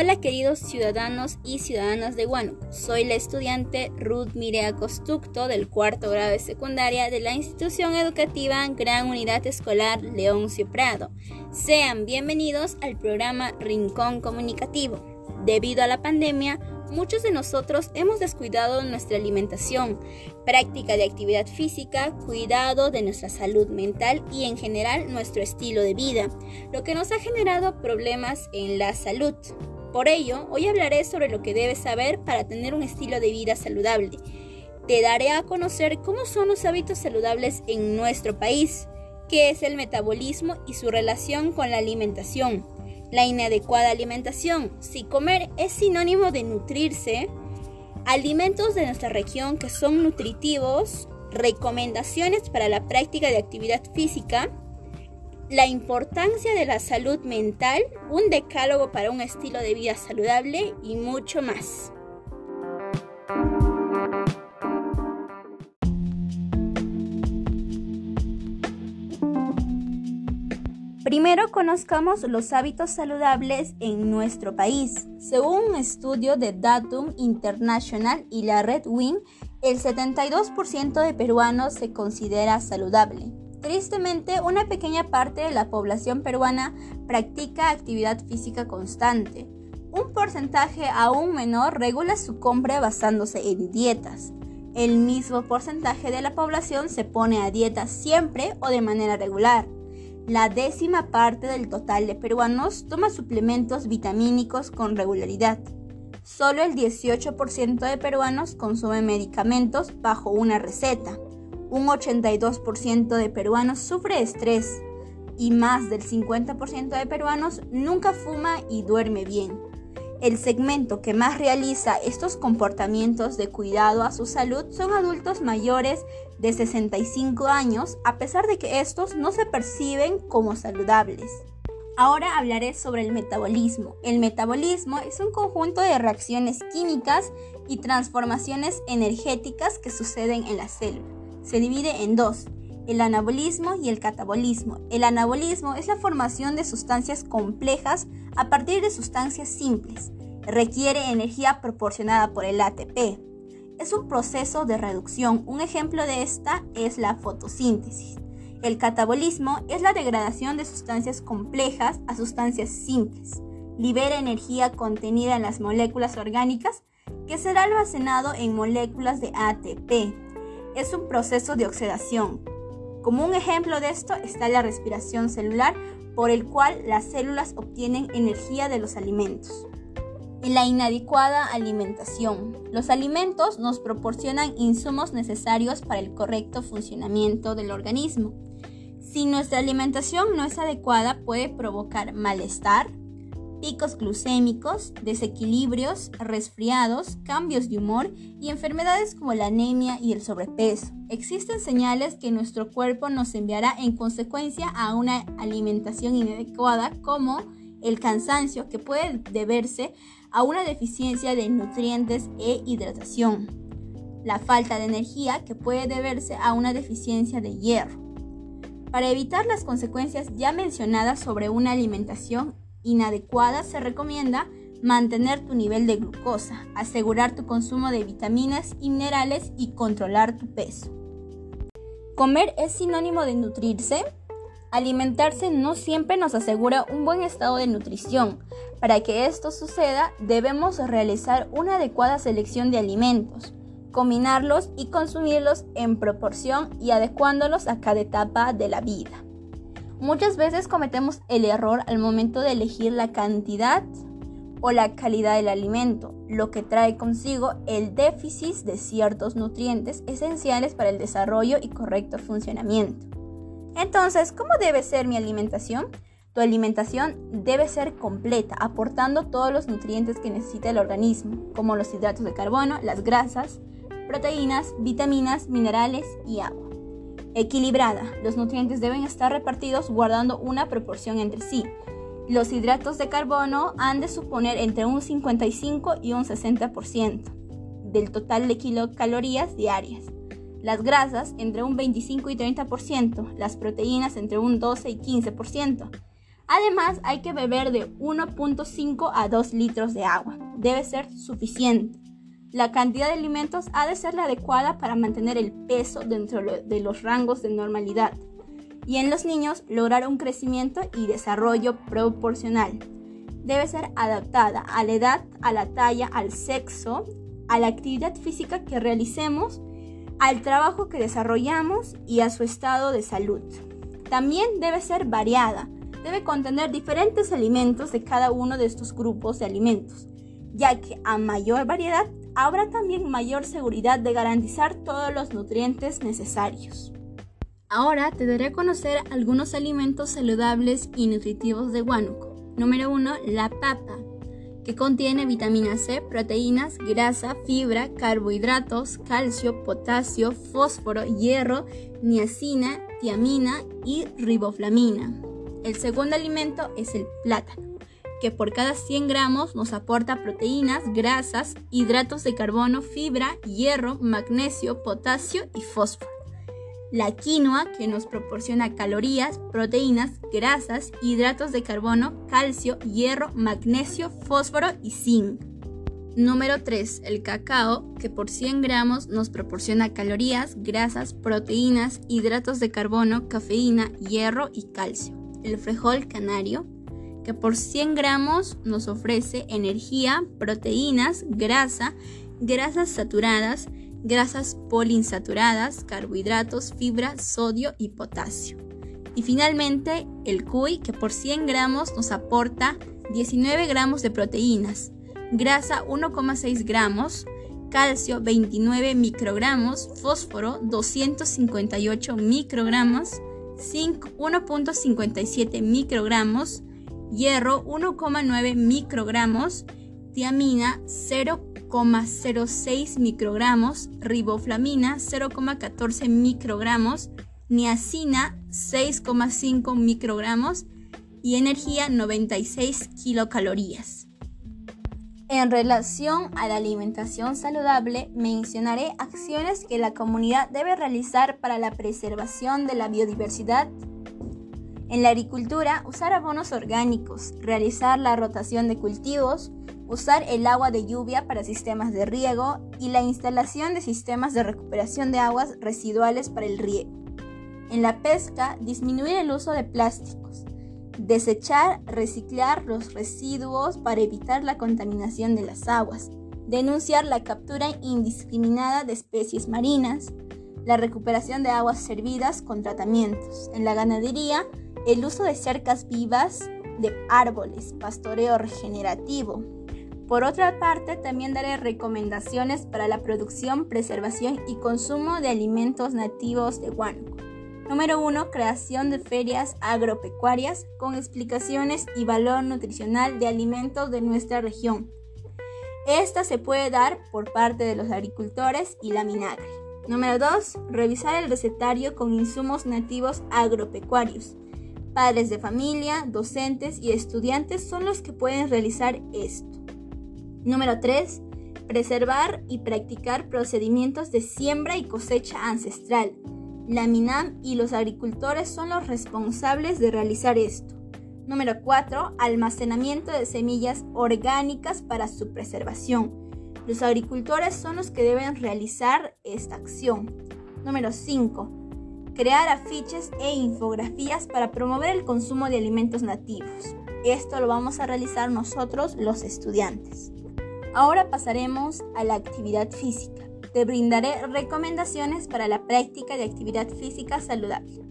Hola queridos ciudadanos y ciudadanas de Huánuco, soy la estudiante Ruth Mirea Costucto del cuarto grado de secundaria de la institución educativa Gran Unidad Escolar Leoncio Prado. Sean bienvenidos al programa Rincón Comunicativo. Debido a la pandemia, muchos de nosotros hemos descuidado nuestra alimentación, práctica de actividad física, cuidado de nuestra salud mental y en general nuestro estilo de vida, lo que nos ha generado problemas en la salud. Por ello, hoy hablaré sobre lo que debes saber para tener un estilo de vida saludable. Te daré a conocer cómo son los hábitos saludables en nuestro país, qué es el metabolismo y su relación con la alimentación, la inadecuada alimentación, si comer es sinónimo de nutrirse, alimentos de nuestra región que son nutritivos, recomendaciones para la práctica de actividad física, la importancia de la salud mental, un decálogo para un estilo de vida saludable y mucho más. Primero conozcamos los hábitos saludables en nuestro país. Según un estudio de Datum International y la Red Wing, el 72% de peruanos se considera saludable. Tristemente, una pequeña parte de la población peruana practica actividad física constante. Un porcentaje aún menor regula su compra basándose en dietas. El mismo porcentaje de la población se pone a dieta siempre o de manera regular. La décima parte del total de peruanos toma suplementos vitamínicos con regularidad. Solo el 18% de peruanos consume medicamentos bajo una receta un 82% de peruanos sufre estrés y más del 50% de peruanos nunca fuma y duerme bien. El segmento que más realiza estos comportamientos de cuidado a su salud son adultos mayores de 65 años, a pesar de que estos no se perciben como saludables. Ahora hablaré sobre el metabolismo. El metabolismo es un conjunto de reacciones químicas y transformaciones energéticas que suceden en la célula se divide en dos, el anabolismo y el catabolismo. El anabolismo es la formación de sustancias complejas a partir de sustancias simples. Requiere energía proporcionada por el ATP. Es un proceso de reducción. Un ejemplo de esta es la fotosíntesis. El catabolismo es la degradación de sustancias complejas a sustancias simples. Libera energía contenida en las moléculas orgánicas que será almacenado en moléculas de ATP, es un proceso de oxidación. Como un ejemplo de esto está la respiración celular, por el cual las células obtienen energía de los alimentos. Y la inadecuada alimentación. Los alimentos nos proporcionan insumos necesarios para el correcto funcionamiento del organismo. Si nuestra alimentación no es adecuada puede provocar malestar, picos glucémicos, desequilibrios, resfriados, cambios de humor y enfermedades como la anemia y el sobrepeso. Existen señales que nuestro cuerpo nos enviará en consecuencia a una alimentación inadecuada como el cansancio que puede deberse a una deficiencia de nutrientes e hidratación, la falta de energía que puede deberse a una deficiencia de hierro. Para evitar las consecuencias ya mencionadas sobre una alimentación inadecuada, se recomienda mantener tu nivel de glucosa, asegurar tu consumo de vitaminas y minerales y controlar tu peso. ¿Comer es sinónimo de nutrirse? Alimentarse no siempre nos asegura un buen estado de nutrición. Para que esto suceda, debemos realizar una adecuada selección de alimentos, combinarlos y consumirlos en proporción y adecuándolos a cada etapa de la vida. Muchas veces cometemos el error al momento de elegir la cantidad o la calidad del alimento, lo que trae consigo el déficit de ciertos nutrientes esenciales para el desarrollo y correcto funcionamiento. Entonces, ¿cómo debe ser mi alimentación? Tu alimentación debe ser completa, aportando todos los nutrientes que necesita el organismo, como los hidratos de carbono, las grasas, proteínas, vitaminas, minerales y agua. Equilibrada. Los nutrientes deben estar repartidos guardando una proporción entre sí. Los hidratos de carbono han de suponer entre un 55 y un 60% del total de kilocalorías diarias. Las grasas entre un 25 y 30%, las proteínas entre un 12 y 15%. Además, hay que beber de 1.5 a 2 litros de agua. Debe ser suficiente. La cantidad de alimentos ha de ser la adecuada para mantener el peso dentro de los rangos de normalidad y en los niños lograr un crecimiento y desarrollo proporcional. Debe ser adaptada a la edad, a la talla, al sexo, a la actividad física que realicemos, al trabajo que desarrollamos y a su estado de salud. También debe ser variada, debe contener diferentes alimentos de cada uno de estos grupos de alimentos, ya que a mayor variedad habrá también mayor seguridad de garantizar todos los nutrientes necesarios. Ahora te daré a conocer algunos alimentos saludables y nutritivos de Huánuco. Número 1. La papa, que contiene vitamina C, proteínas, grasa, fibra, carbohidratos, calcio, potasio, fósforo, hierro, niacina, tiamina y riboflamina. El segundo alimento es el plátano, que por cada 100 gramos nos aporta proteínas, grasas, hidratos de carbono, fibra, hierro, magnesio, potasio y fósforo la quinoa que nos proporciona calorías, proteínas, grasas, hidratos de carbono, calcio, hierro, magnesio, fósforo y zinc. Número 3. El cacao, que por 100 gramos nos proporciona calorías, grasas, proteínas, hidratos de carbono, cafeína, hierro y calcio. El frijol canario, que por 100 gramos nos ofrece energía, proteínas, grasa, grasas saturadas, grasas poliinsaturadas, carbohidratos, fibra, sodio y potasio. Y finalmente el cuy que por 100 gramos nos aporta 19 gramos de proteínas, grasa 1,6 gramos, calcio 29 microgramos, fósforo 258 microgramos, zinc 1.57 microgramos, hierro 1,9 microgramos, tiamina 0 0,06 microgramos, riboflamina 0,14 microgramos, niacina 6,5 microgramos y energía 96 kilocalorías. En relación a la alimentación saludable, mencionaré acciones que la comunidad debe realizar para la preservación de la biodiversidad. En la agricultura, usar abonos orgánicos, realizar la rotación de cultivos, usar el agua de lluvia para sistemas de riego y la instalación de sistemas de recuperación de aguas residuales para el riego. En la pesca, disminuir el uso de plásticos. Desechar, reciclar los residuos para evitar la contaminación de las aguas. Denunciar la captura indiscriminada de especies marinas. La recuperación de aguas servidas con tratamientos. En la ganadería, el uso de cercas vivas de árboles, pastoreo regenerativo, por otra parte, también daré recomendaciones para la producción, preservación y consumo de alimentos nativos de Huánuco. Número 1. Creación de ferias agropecuarias con explicaciones y valor nutricional de alimentos de nuestra región. Esta se puede dar por parte de los agricultores y la minagre. Número 2. Revisar el recetario con insumos nativos agropecuarios. Padres de familia, docentes y estudiantes son los que pueden realizar esto. Número 3. Preservar y practicar procedimientos de siembra y cosecha ancestral. La MINAM y los agricultores son los responsables de realizar esto. Número 4. Almacenamiento de semillas orgánicas para su preservación. Los agricultores son los que deben realizar esta acción. Número 5. Crear afiches e infografías para promover el consumo de alimentos nativos. Esto lo vamos a realizar nosotros los estudiantes. Ahora pasaremos a la actividad física. Te brindaré recomendaciones para la práctica de actividad física saludable.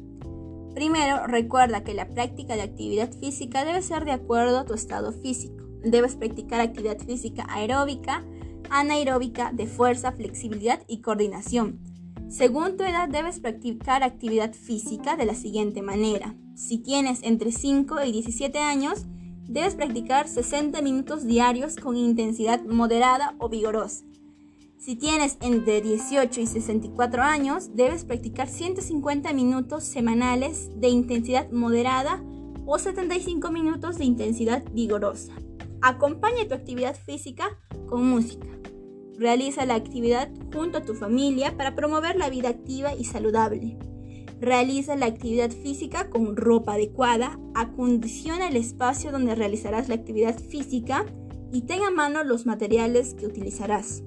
Primero, recuerda que la práctica de actividad física debe ser de acuerdo a tu estado físico. Debes practicar actividad física aeróbica, anaeróbica, de fuerza, flexibilidad y coordinación. Según tu edad debes practicar actividad física de la siguiente manera. Si tienes entre 5 y 17 años, Debes practicar 60 minutos diarios con intensidad moderada o vigorosa. Si tienes entre 18 y 64 años, debes practicar 150 minutos semanales de intensidad moderada o 75 minutos de intensidad vigorosa. Acompaña tu actividad física con música. Realiza la actividad junto a tu familia para promover la vida activa y saludable. Realiza la actividad física con ropa adecuada, acondiciona el espacio donde realizarás la actividad física y tenga a mano los materiales que utilizarás.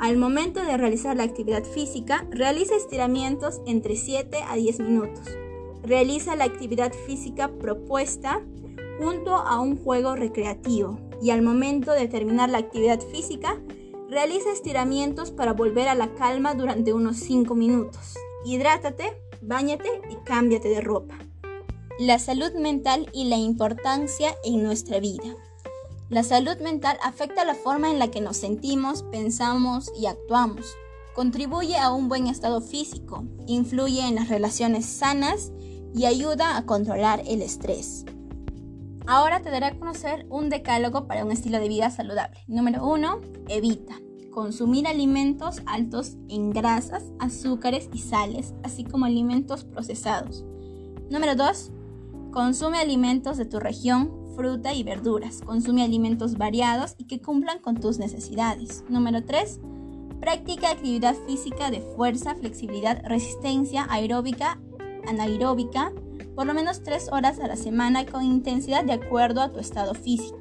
Al momento de realizar la actividad física, realiza estiramientos entre 7 a 10 minutos. Realiza la actividad física propuesta junto a un juego recreativo y al momento de terminar la actividad física, realiza estiramientos para volver a la calma durante unos 5 minutos. Hidrátate Báñate y cámbiate de ropa. La salud mental y la importancia en nuestra vida. La salud mental afecta la forma en la que nos sentimos, pensamos y actuamos. Contribuye a un buen estado físico, influye en las relaciones sanas y ayuda a controlar el estrés. Ahora te daré a conocer un decálogo para un estilo de vida saludable. Número 1. Evita consumir alimentos altos en grasas, azúcares y sales, así como alimentos procesados. Número 2. Consume alimentos de tu región, fruta y verduras. Consume alimentos variados y que cumplan con tus necesidades. Número 3. Practica actividad física de fuerza, flexibilidad, resistencia aeróbica, anaeróbica, por lo menos 3 horas a la semana con intensidad de acuerdo a tu estado físico.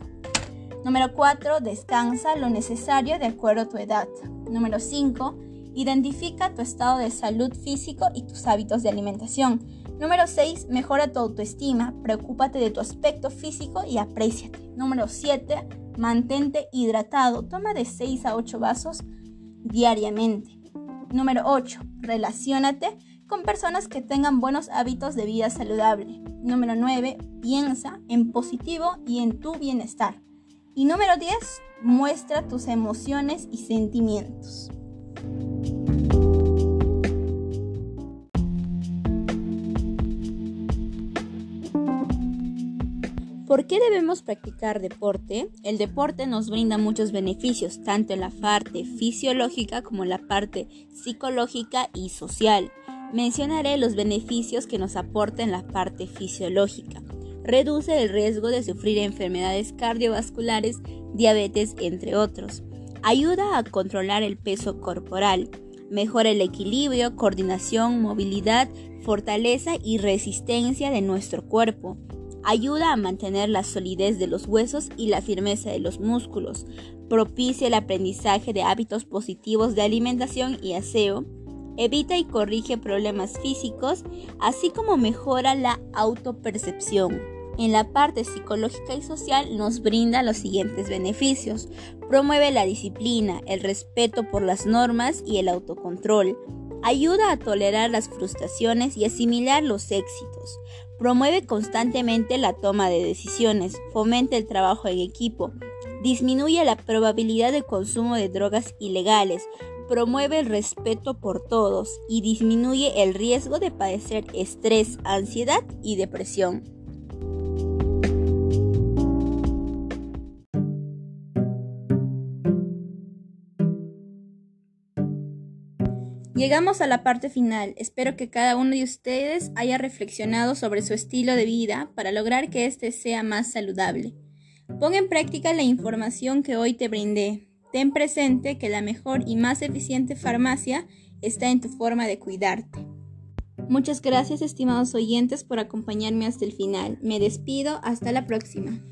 Número 4. Descansa lo necesario de acuerdo a tu edad. Número 5. Identifica tu estado de salud físico y tus hábitos de alimentación. Número 6. Mejora tu autoestima. Preocúpate de tu aspecto físico y apréciate. Número 7. Mantente hidratado. Toma de 6 a 8 vasos diariamente. Número 8. Relaciónate con personas que tengan buenos hábitos de vida saludable. Número 9. Piensa en positivo y en tu bienestar. Y número 10, muestra tus emociones y sentimientos. ¿Por qué debemos practicar deporte? El deporte nos brinda muchos beneficios, tanto en la parte fisiológica como en la parte psicológica y social. Mencionaré los beneficios que nos aporta en la parte fisiológica reduce el riesgo de sufrir enfermedades cardiovasculares, diabetes, entre otros. Ayuda a controlar el peso corporal, mejora el equilibrio, coordinación, movilidad, fortaleza y resistencia de nuestro cuerpo. Ayuda a mantener la solidez de los huesos y la firmeza de los músculos. Propicia el aprendizaje de hábitos positivos de alimentación y aseo. Evita y corrige problemas físicos, así como mejora la autopercepción en la parte psicológica y social nos brinda los siguientes beneficios. Promueve la disciplina, el respeto por las normas y el autocontrol. Ayuda a tolerar las frustraciones y asimilar los éxitos. Promueve constantemente la toma de decisiones. Fomenta el trabajo en equipo. Disminuye la probabilidad de consumo de drogas ilegales. Promueve el respeto por todos y disminuye el riesgo de padecer estrés, ansiedad y depresión. Llegamos a la parte final. Espero que cada uno de ustedes haya reflexionado sobre su estilo de vida para lograr que éste sea más saludable. Pon en práctica la información que hoy te brindé. Ten presente que la mejor y más eficiente farmacia está en tu forma de cuidarte. Muchas gracias estimados oyentes por acompañarme hasta el final. Me despido, hasta la próxima.